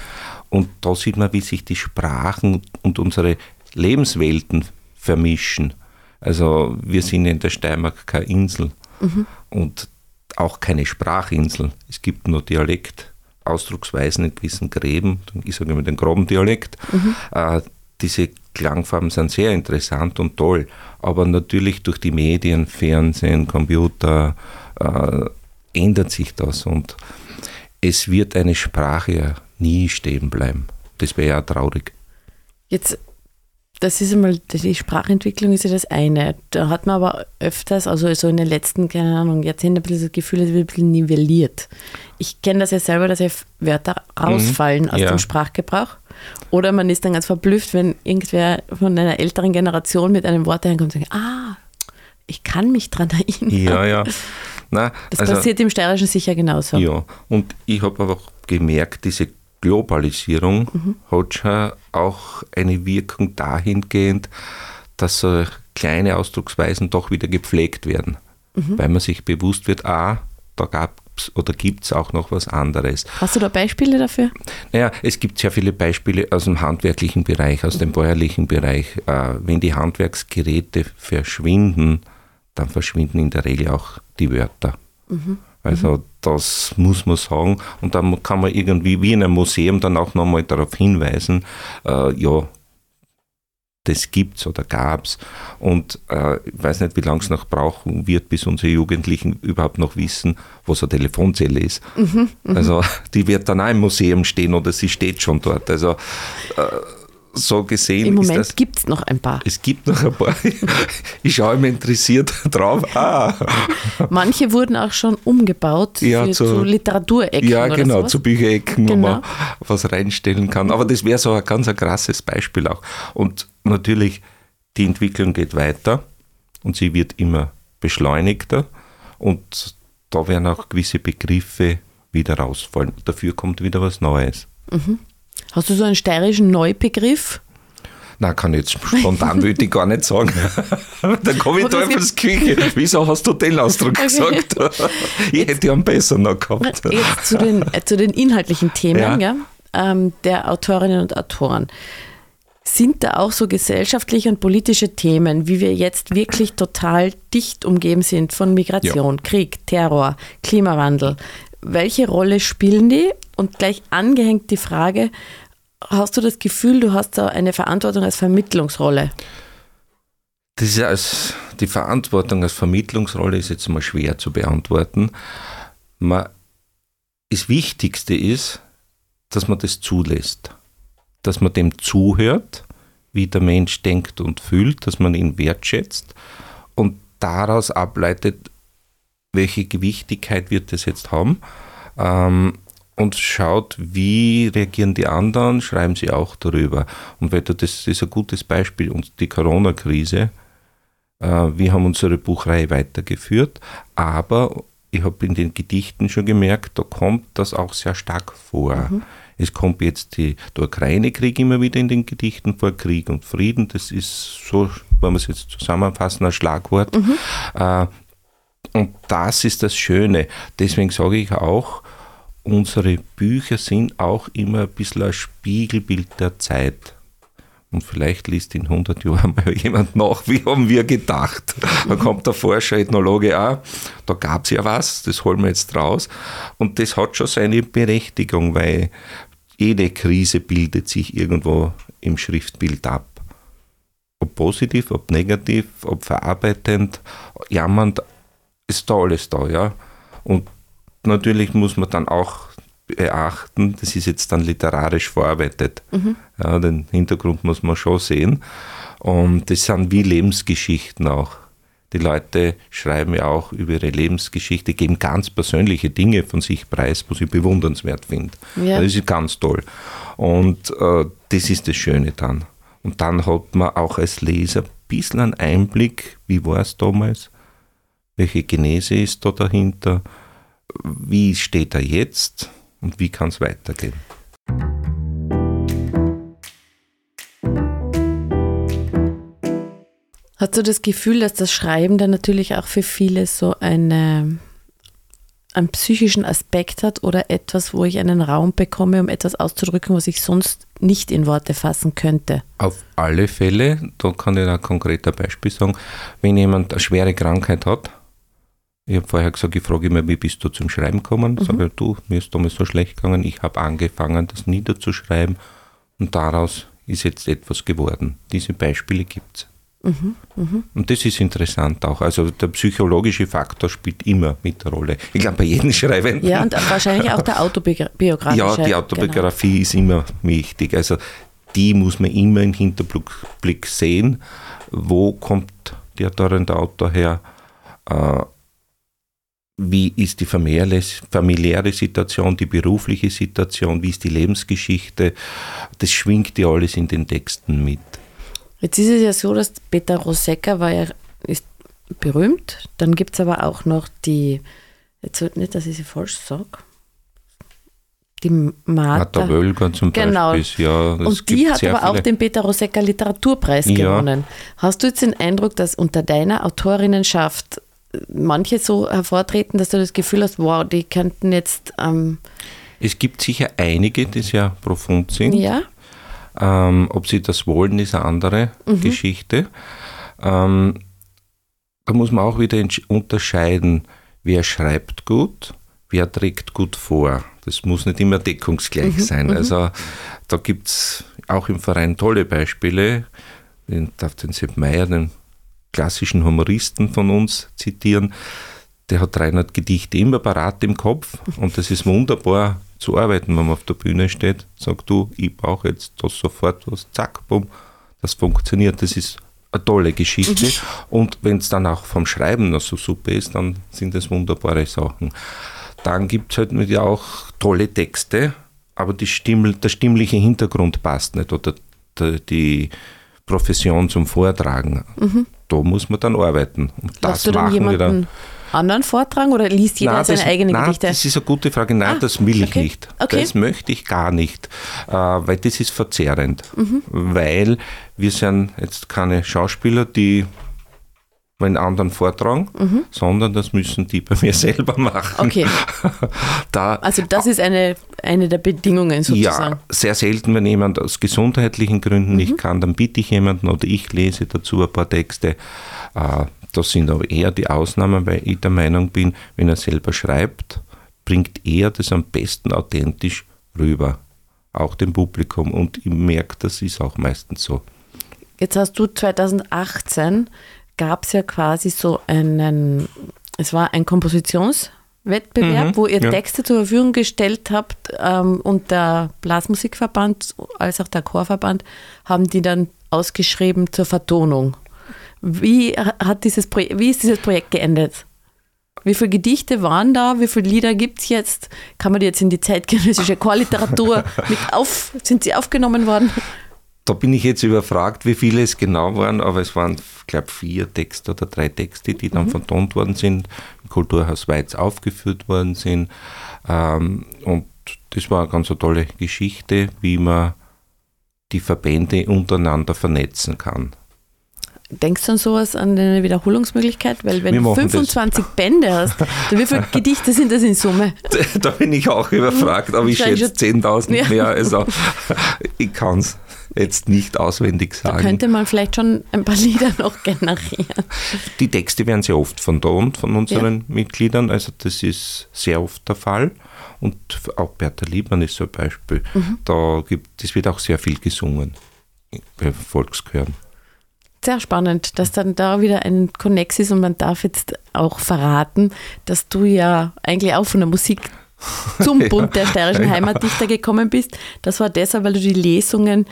Und da sieht man, wie sich die Sprachen und unsere Lebenswelten vermischen. Also wir sind in der Steiermark keine Insel mhm. und auch keine Sprachinsel. Es gibt nur Dialekt. Ausdrucksweisen in gewissen Gräben, ich sage immer den Grobendialekt. Mhm. Äh, diese Klangfarben sind sehr interessant und toll, aber natürlich durch die Medien, Fernsehen, Computer äh, ändert sich das und es wird eine Sprache nie stehen bleiben. Das wäre ja traurig. Jetzt das ist einmal, die Sprachentwicklung ist ja das eine. Da hat man aber öfters, also so in den letzten, keine Ahnung, Jahrzehnten ein bisschen das Gefühl, es wird ein bisschen nivelliert. Ich kenne das ja selber, dass ja Wörter rausfallen mhm, aus ja. dem Sprachgebrauch. Oder man ist dann ganz verblüfft, wenn irgendwer von einer älteren Generation mit einem Wort herkommt und sagt, ah, ich kann mich dran erinnern. Ja, ja. Na, das also, passiert im Steirischen sicher genauso. Ja, und ich habe aber auch gemerkt, diese Globalisierung mhm. hat schon auch eine Wirkung dahingehend, dass so kleine Ausdrucksweisen doch wieder gepflegt werden, mhm. weil man sich bewusst wird, ah, da gab es oder gibt es auch noch was anderes. Hast du da Beispiele dafür? Naja, es gibt sehr viele Beispiele aus dem handwerklichen Bereich, aus mhm. dem bäuerlichen Bereich. Äh, wenn die Handwerksgeräte verschwinden, dann verschwinden in der Regel auch die Wörter. Mhm. Also mhm. das muss man sagen. Und dann kann man irgendwie wie in einem Museum dann auch nochmal darauf hinweisen, äh, ja, das gibt's oder gab's. Und äh, ich weiß nicht, wie lange es noch brauchen wird, bis unsere Jugendlichen überhaupt noch wissen, was eine Telefonzelle ist. Mhm, mh. Also die wird dann auch im Museum stehen oder sie steht schon dort. Also äh, so gesehen. Im Moment gibt es noch ein paar. Es gibt noch ein paar. Ich schaue immer interessiert drauf. Ah. Manche wurden auch schon umgebaut ja, für, zu, zu Literaturecken. Ja, genau, sowas. zu Bücherecken, genau. wo man was reinstellen kann. Aber das wäre so ein ganz ein krasses Beispiel auch. Und natürlich, die Entwicklung geht weiter und sie wird immer beschleunigter. Und da werden auch gewisse Begriffe wieder rausfallen. Dafür kommt wieder was Neues. Mhm. Hast du so einen steirischen Neubegriff? Na, kann ich jetzt spontan würde ich gar nicht sagen. Dann komme ich Teufelsküche. Wieso hast du den Ausdruck okay. gesagt? ich hätte einen besser noch gehabt. Jetzt zu den, äh, zu den inhaltlichen Themen ja. Ja, ähm, der Autorinnen und Autoren. Sind da auch so gesellschaftliche und politische Themen, wie wir jetzt wirklich total dicht umgeben sind von Migration, ja. Krieg, Terror, Klimawandel? Welche Rolle spielen die? Und gleich angehängt die Frage, hast du das Gefühl, du hast da eine Verantwortung als Vermittlungsrolle? Das ist als, die Verantwortung als Vermittlungsrolle ist jetzt mal schwer zu beantworten. Man, das Wichtigste ist, dass man das zulässt dass man dem zuhört, wie der Mensch denkt und fühlt, dass man ihn wertschätzt und daraus ableitet, welche Gewichtigkeit wird das jetzt haben ähm, und schaut, wie reagieren die anderen, schreiben sie auch darüber. Und weil du, das ist ein gutes Beispiel, und die Corona-Krise, äh, wir haben unsere Buchreihe weitergeführt, aber ich habe in den Gedichten schon gemerkt, da kommt das auch sehr stark vor. Mhm. Es kommt jetzt die, der Ukraine-Krieg immer wieder in den Gedichten vor, Krieg und Frieden. Das ist so, wenn wir es jetzt zusammenfassen, ein Schlagwort. Mhm. Äh, und das ist das Schöne. Deswegen sage ich auch, unsere Bücher sind auch immer ein bisschen ein Spiegelbild der Zeit. Und vielleicht liest in 100 Jahren mal jemand nach, wie haben wir gedacht. Da kommt der Forscher, Ethnologe auch, da gab es ja was, das holen wir jetzt raus. Und das hat schon seine Berechtigung, weil jede Krise bildet sich irgendwo im Schriftbild ab. Ob positiv, ob negativ, ob verarbeitend, jammernd, ist da alles da, ja. Und natürlich muss man dann auch beachten, das ist jetzt dann literarisch verarbeitet. Mhm. Ja, den Hintergrund muss man schon sehen. Und das sind wie Lebensgeschichten auch. Die Leute schreiben ja auch über ihre Lebensgeschichte, geben ganz persönliche Dinge von sich preis, was ich bewundernswert finde. Ja. Das ist ganz toll. Und äh, das ist das Schöne dann. Und dann hat man auch als Leser ein bisschen einen Einblick, wie war es damals, welche Genese ist da dahinter, wie steht er jetzt und wie kann es weitergehen. Hast du das Gefühl, dass das Schreiben dann natürlich auch für viele so eine, einen psychischen Aspekt hat oder etwas, wo ich einen Raum bekomme, um etwas auszudrücken, was ich sonst nicht in Worte fassen könnte? Auf alle Fälle, da kann ich ein konkreter Beispiel sagen, wenn jemand eine schwere Krankheit hat, ich habe vorher gesagt, ich frage immer, wie bist du zum Schreiben gekommen? Mhm. Sage du, mir ist damals so schlecht gegangen, ich habe angefangen, das niederzuschreiben und daraus ist jetzt etwas geworden. Diese Beispiele gibt es. Mhm, mh. Und das ist interessant auch. Also der psychologische Faktor spielt immer mit der Rolle. Ich glaube, bei jedem Schreibenden. Ja, und wahrscheinlich auch der autobiografische. Ja, die Autobiografie genau. ist immer wichtig. Also die muss man immer im Hinterblick sehen. Wo kommt der dauernde Autor her? Wie ist die familiäre Situation, die berufliche Situation, wie ist die Lebensgeschichte? Das schwingt ja alles in den Texten mit. Jetzt ist es ja so, dass Peter Rosecca war ja, ist berühmt. Dann gibt es aber auch noch die, jetzt nicht, dass ich sie falsch sage, die Martha. Martha Wölger zum genau. Beispiel. Ja, und die hat aber auch den Peter Rosecca Literaturpreis ja. gewonnen. Hast du jetzt den Eindruck, dass unter deiner Autorinnenschaft manche so hervortreten, dass du das Gefühl hast, wow, die könnten jetzt. Ähm es gibt sicher einige, die sehr profund sind. Ja. Ähm, ob sie das wollen, ist eine andere mhm. Geschichte. Ähm, da muss man auch wieder unterscheiden, wer schreibt gut, wer trägt gut vor. Das muss nicht immer deckungsgleich mhm. sein. Mhm. Also da gibt es auch im Verein tolle Beispiele. Ich darf den Sepp Meyer, den klassischen Humoristen von uns zitieren. Der hat 300 Gedichte immer parat im Kopf und das ist wunderbar zu arbeiten, wenn man auf der Bühne steht. Sagt du, ich brauche jetzt das sofort was, zack, bumm, das funktioniert. Das ist eine tolle Geschichte. Mhm. Und wenn es dann auch vom Schreiben noch so super ist, dann sind das wunderbare Sachen. Dann gibt es halt mit ja auch tolle Texte, aber die Stimm, der stimmliche Hintergrund passt nicht oder die Profession zum Vortragen. Mhm da muss man dann arbeiten. Und Lass das du dann jemanden dann anderen vortragen oder liest jeder nein, seine das, eigene nein, Gedichte? Das ist eine gute Frage. Nein, ah, das will ich okay. nicht. Okay. Das möchte ich gar nicht, äh, weil das ist verzerrend. Mhm. Weil wir sind jetzt keine Schauspieler, die meinen anderen vortragen, mhm. sondern das müssen die bei mir selber machen. Okay. da, also das ist eine, eine der Bedingungen sozusagen. Ja, sehr selten, wenn jemand aus gesundheitlichen Gründen mhm. nicht kann, dann bitte ich jemanden oder ich lese dazu ein paar Texte. Äh, das sind aber eher die Ausnahmen, weil ich der Meinung bin, wenn er selber schreibt, bringt er das am besten authentisch rüber, auch dem Publikum. Und ich merke, das ist auch meistens so. Jetzt hast du 2018 gab es ja quasi so einen, es war ein Kompositionswettbewerb, mhm, wo ihr ja. Texte zur Verfügung gestellt habt ähm, und der Blasmusikverband als auch der Chorverband haben die dann ausgeschrieben zur Vertonung. Wie, hat dieses wie ist dieses Projekt geendet? Wie viele Gedichte waren da? Wie viele Lieder gibt es jetzt? Kann man die jetzt in die zeitgenössische Chorliteratur mit auf, sind sie aufgenommen worden? Da bin ich jetzt überfragt, wie viele es genau waren, aber es waren, ich glaube, vier Texte oder drei Texte, die dann mhm. vertont worden sind, im Kulturhaus Weiz aufgeführt worden sind. Ähm, und das war eine ganz eine tolle Geschichte, wie man die Verbände untereinander vernetzen kann. Denkst du an sowas, an eine Wiederholungsmöglichkeit? Weil wenn du 25 das. Bände hast, wie viele Gedichte sind das in Summe? Da bin ich auch überfragt, aber ich schätze 10.000 ja. mehr. Also ich kann es jetzt nicht auswendig sagen. Da könnte man vielleicht schon ein paar Lieder noch generieren. Die Texte werden sehr oft vertont von unseren ja. Mitgliedern, also das ist sehr oft der Fall. Und auch Bertha Liebmann ist so ein Beispiel. Mhm. Da gibt, es wird auch sehr viel gesungen bei Volkschören sehr spannend, dass dann da wieder ein Connex ist und man darf jetzt auch verraten, dass du ja eigentlich auch von der Musik zum Bund der steirischen Heimatdichter gekommen bist. Das war deshalb, weil du die Lesungen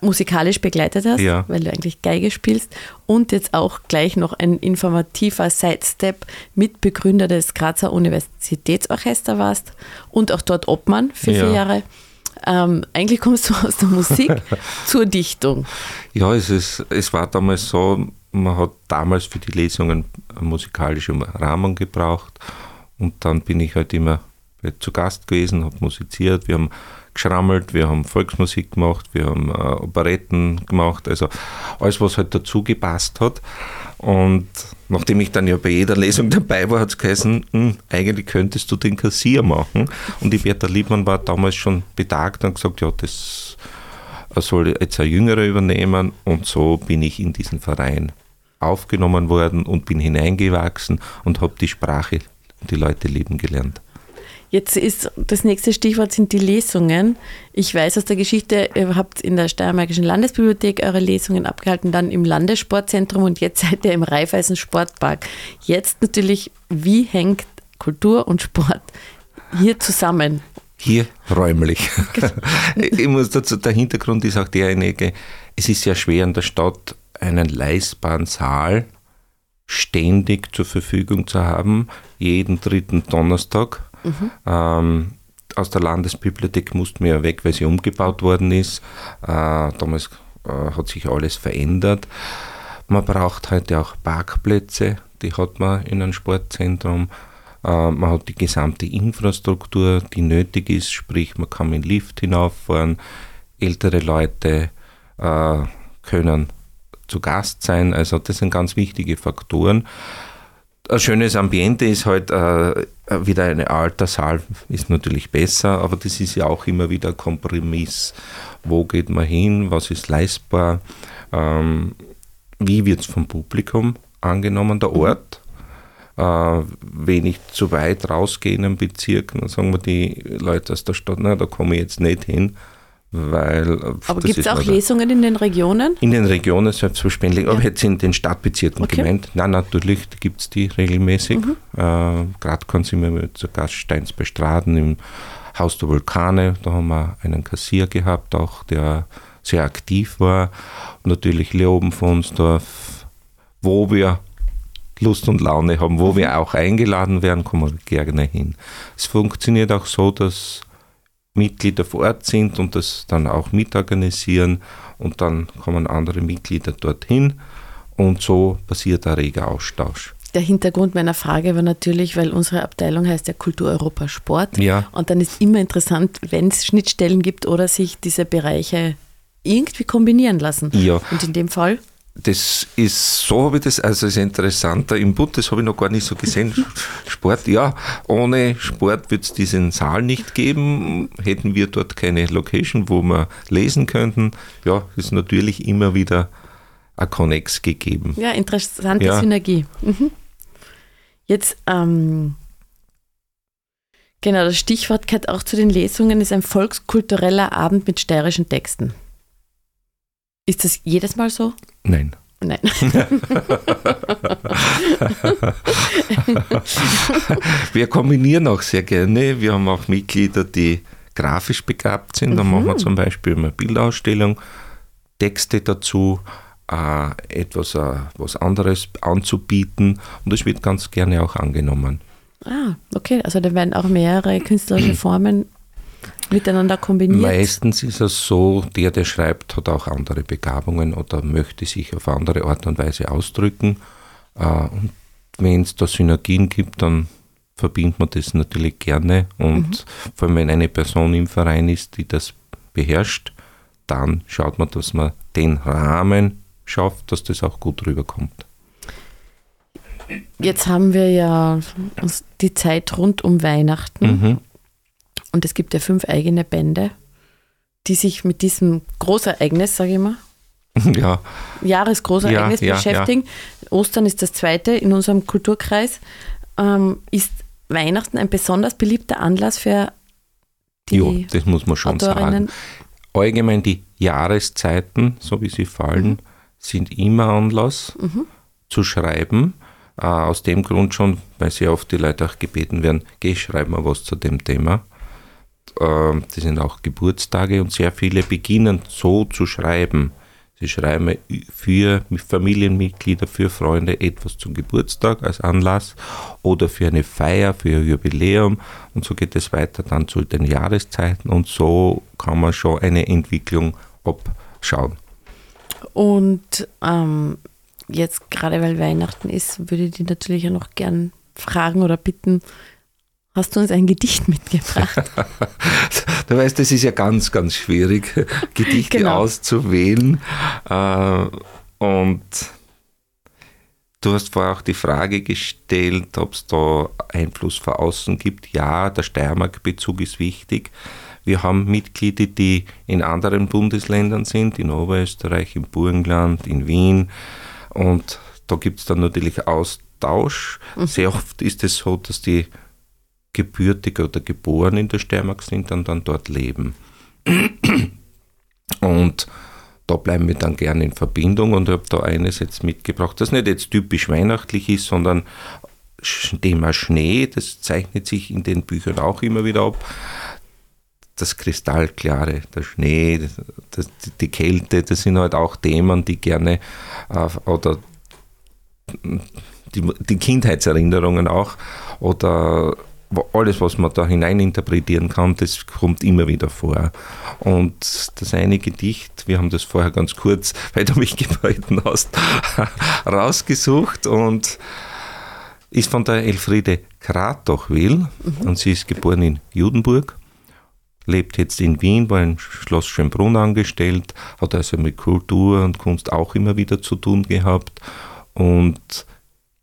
musikalisch begleitet hast, ja. weil du eigentlich Geige spielst und jetzt auch gleich noch ein informativer Sidestep Mitbegründer des Grazer Universitätsorchester warst und auch dort Obmann für ja. vier Jahre. Ähm, eigentlich kommst du aus der Musik zur Dichtung. Ja, es, ist, es war damals so, man hat damals für die Lesungen eine musikalische Rahmung gebraucht und dann bin ich halt immer zu Gast gewesen, habe musiziert, wir haben geschrammelt, wir haben Volksmusik gemacht, wir haben äh, Operetten gemacht, also alles, was halt dazu gepasst hat. Und nachdem ich dann ja bei jeder Lesung dabei war, hat es geheißen, hm, eigentlich könntest du den Kassier machen. Und die Bertha Liebmann war damals schon betagt und gesagt, ja, das soll jetzt ein Jüngerer übernehmen. Und so bin ich in diesen Verein aufgenommen worden und bin hineingewachsen und habe die Sprache und die Leute lieben gelernt. Jetzt ist das nächste Stichwort sind die Lesungen. Ich weiß aus der Geschichte, ihr habt in der Steiermarkischen Landesbibliothek eure Lesungen abgehalten, dann im Landessportzentrum und jetzt seid ihr im Raiffeisen Sportpark. Jetzt natürlich, wie hängt Kultur und Sport hier zusammen? Hier räumlich. ich muss dazu, der Hintergrund ist auch derjenige, es ist sehr schwer in der Stadt einen leistbaren Saal ständig zur Verfügung zu haben, jeden dritten Donnerstag Mhm. Ähm, aus der Landesbibliothek mussten wir ja weg, weil sie umgebaut worden ist. Äh, damals äh, hat sich alles verändert. Man braucht heute auch Parkplätze, die hat man in einem Sportzentrum. Äh, man hat die gesamte Infrastruktur, die nötig ist, sprich man kann mit dem Lift hinauffahren. Ältere Leute äh, können zu Gast sein. Also das sind ganz wichtige Faktoren ein schönes Ambiente ist halt äh, wieder ein alter Saal, ist natürlich besser, aber das ist ja auch immer wieder ein Kompromiss. Wo geht man hin? Was ist leistbar? Ähm, wie wird es vom Publikum angenommen, der Ort? Äh, wenn ich zu weit rausgehe in einen Bezirk, dann sagen wir die Leute aus der Stadt, na, da komme ich jetzt nicht hin weil, äh, aber gibt es auch Lesungen in den Regionen? In den Regionen selbstverständlich, ja. aber jetzt in den Stadtbezirken okay. gemeint. Nein, natürlich gibt es die regelmäßig. Mhm. Äh, Gerade kann sie mir zu Gaststeins bei Straden im Haus der Vulkane, da haben wir einen Kassier gehabt, auch der sehr aktiv war. Und natürlich Leoben von Fonsdorf, wo wir Lust und Laune haben, wo wir auch eingeladen werden, kommen wir gerne hin. Es funktioniert auch so, dass Mitglieder vor Ort sind und das dann auch mitorganisieren und dann kommen andere Mitglieder dorthin und so passiert ein reger Austausch. Der Hintergrund meiner Frage war natürlich, weil unsere Abteilung heißt ja Kultur Europa Sport. Ja. Und dann ist immer interessant, wenn es Schnittstellen gibt oder sich diese Bereiche irgendwie kombinieren lassen. Ja. Und in dem Fall? Das ist, so habe ich das, also ist interessanter Input, das habe ich noch gar nicht so gesehen. Sport, ja, ohne Sport wird es diesen Saal nicht geben, hätten wir dort keine Location, wo wir lesen könnten. Ja, ist natürlich immer wieder ein Connex gegeben. Ja, interessante ja. Synergie. Mhm. Jetzt, ähm, genau, das Stichwort gehört auch zu den Lesungen, ist ein volkskultureller Abend mit steirischen Texten. Ist das jedes Mal so? Nein. Nein. wir kombinieren auch sehr gerne. Wir haben auch Mitglieder, die grafisch begabt sind. Da mhm. machen wir zum Beispiel eine Bildausstellung, Texte dazu, äh, etwas äh, was anderes anzubieten und das wird ganz gerne auch angenommen. Ah, okay. Also da werden auch mehrere künstlerische Formen miteinander kombiniert? Meistens ist es so, der, der schreibt, hat auch andere Begabungen oder möchte sich auf andere Art und Weise ausdrücken. Äh, und wenn es da Synergien gibt, dann verbindet man das natürlich gerne. Und mhm. vor allem, wenn eine Person im Verein ist, die das beherrscht, dann schaut man, dass man den Rahmen schafft, dass das auch gut rüberkommt. Jetzt haben wir ja die Zeit rund um Weihnachten. Mhm. Und es gibt ja fünf eigene Bände, die sich mit diesem Großereignis, sage ich mal, ja. Jahresgroßereignis ja, ja, beschäftigen. Ostern ist das zweite in unserem Kulturkreis. Ähm, ist Weihnachten ein besonders beliebter Anlass für die Ja, das muss man schon Autorinnen? sagen. Allgemein die Jahreszeiten, so wie sie fallen, mhm. sind immer Anlass mhm. zu schreiben. Äh, aus dem Grund schon, weil sehr oft die Leute auch gebeten werden, geh, schreib mal was zu dem Thema. Äh, das sind auch Geburtstage und sehr viele beginnen so zu schreiben. Sie schreiben für Familienmitglieder, für Freunde etwas zum Geburtstag als Anlass oder für eine Feier, für ein Jubiläum und so geht es weiter dann zu den Jahreszeiten und so kann man schon eine Entwicklung abschauen. Und ähm, jetzt gerade weil Weihnachten ist, würde ich dich natürlich auch noch gern fragen oder bitten, Hast du uns ein Gedicht mitgebracht? du weißt, das ist ja ganz, ganz schwierig, Gedichte genau. auszuwählen. Äh, und du hast vorher auch die Frage gestellt, ob es da Einfluss von außen gibt. Ja, der Steiermark-Bezug ist wichtig. Wir haben Mitglieder, die in anderen Bundesländern sind, in Oberösterreich, im Burgenland, in Wien. Und da gibt es dann natürlich Austausch. Mhm. Sehr oft ist es so, dass die gebürtig oder geboren in der Steiermark sind und dann dort leben. Und da bleiben wir dann gerne in Verbindung und habe da eines jetzt mitgebracht, das nicht jetzt typisch weihnachtlich ist, sondern Thema Schnee, das zeichnet sich in den Büchern auch immer wieder ab. Das Kristallklare, der Schnee, das, die Kälte, das sind halt auch Themen, die gerne äh, oder die, die Kindheitserinnerungen auch oder alles, was man da hineininterpretieren kann, das kommt immer wieder vor. Und das eine Gedicht, wir haben das vorher ganz kurz, weil du mich gebeten hast, rausgesucht und ist von der Elfriede Kratochwil mhm. und sie ist geboren in Judenburg, lebt jetzt in Wien, war in Schloss Schönbrunn angestellt, hat also mit Kultur und Kunst auch immer wieder zu tun gehabt und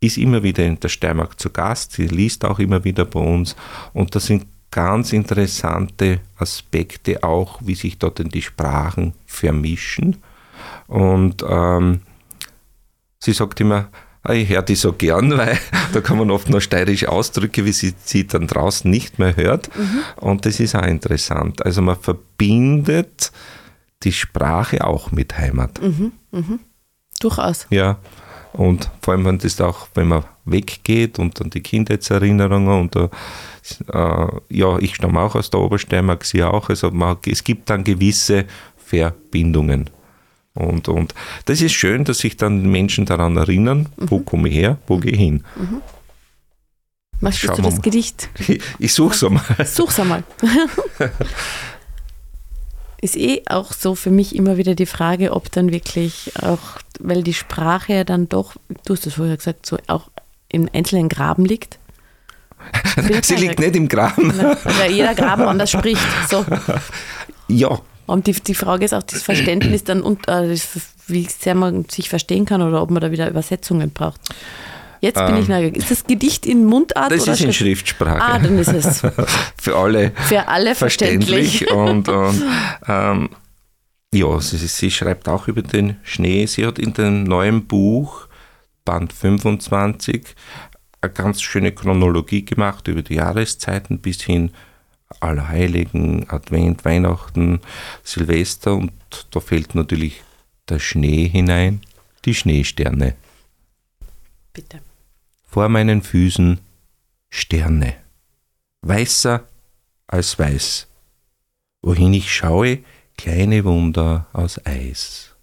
ist immer wieder in der Steiermark zu Gast, sie liest auch immer wieder bei uns und das sind ganz interessante Aspekte auch, wie sich dort die Sprachen vermischen. Und ähm, sie sagt immer, ah, ich höre die so gern, weil da kann man oft noch steirische Ausdrücke, wie sie sie dann draußen nicht mehr hört. Mhm. Und das ist auch interessant. Also man verbindet die Sprache auch mit Heimat. Mhm. Mhm. Durchaus. Ja. Und vor allem, wenn das auch, wenn man weggeht und dann die Kindheitserinnerungen und äh, ja, ich stamme auch aus der Obersteiermark, sie auch. Also man, es gibt dann gewisse Verbindungen. Und, und das ist schön, dass sich dann Menschen daran erinnern, mhm. wo komme ich her, wo gehe ich hin. Mhm. Möchtest du das. Gedicht? Ich, ich suche es einmal. Such's einmal. ist eh auch so für mich immer wieder die Frage, ob dann wirklich auch, weil die Sprache ja dann doch, du hast es vorher gesagt, so auch im einzelnen Graben liegt. Sie liegt nicht im Graben. Weil jeder Graben anders spricht. So. Ja, Und die, die Frage ist auch das Verständnis dann, und, äh, wie sehr man sich verstehen kann oder ob man da wieder Übersetzungen braucht. Jetzt bin ähm, ich neugierig. Ist das Gedicht in Mundart? Das oder ist in Schriftsprache. Ah, dann ist es. Für alle, Für alle verständlich. verständlich. und, und ähm, ja, sie, sie schreibt auch über den Schnee. Sie hat in dem neuen Buch, Band 25, eine ganz schöne Chronologie gemacht über die Jahreszeiten bis hin Allerheiligen, Advent, Weihnachten, Silvester und da fällt natürlich der Schnee hinein, die Schneesterne. Bitte. Vor meinen Füßen Sterne, weißer als weiß. Wohin ich schaue, kleine Wunder aus Eis.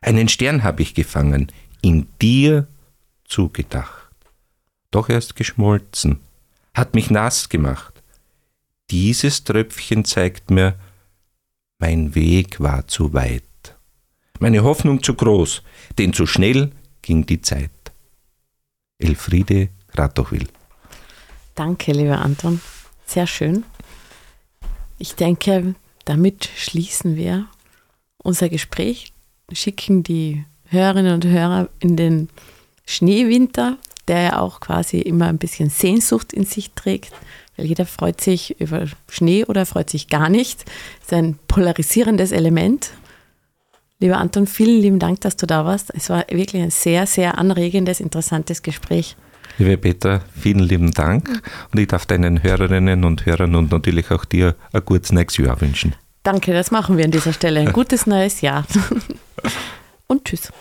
Einen Stern habe ich gefangen, in dir zugedacht. Doch erst geschmolzen, hat mich nass gemacht. Dieses Tröpfchen zeigt mir, mein Weg war zu weit. Meine Hoffnung zu groß, denn zu schnell ging die Zeit. Elfriede Ratochwil. Danke, lieber Anton. Sehr schön. Ich denke, damit schließen wir unser Gespräch, schicken die Hörerinnen und Hörer in den Schneewinter, der ja auch quasi immer ein bisschen Sehnsucht in sich trägt, weil jeder freut sich über Schnee oder freut sich gar nicht. Das ist ein polarisierendes Element. Lieber Anton, vielen lieben Dank, dass du da warst. Es war wirklich ein sehr, sehr anregendes, interessantes Gespräch. Liebe Peter, vielen lieben Dank und ich darf deinen Hörerinnen und Hörern und natürlich auch dir ein gutes nächstes Jahr wünschen. Danke, das machen wir an dieser Stelle. Ein gutes neues Jahr. Und tschüss.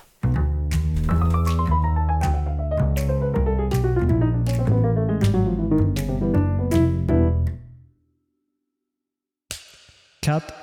Cut.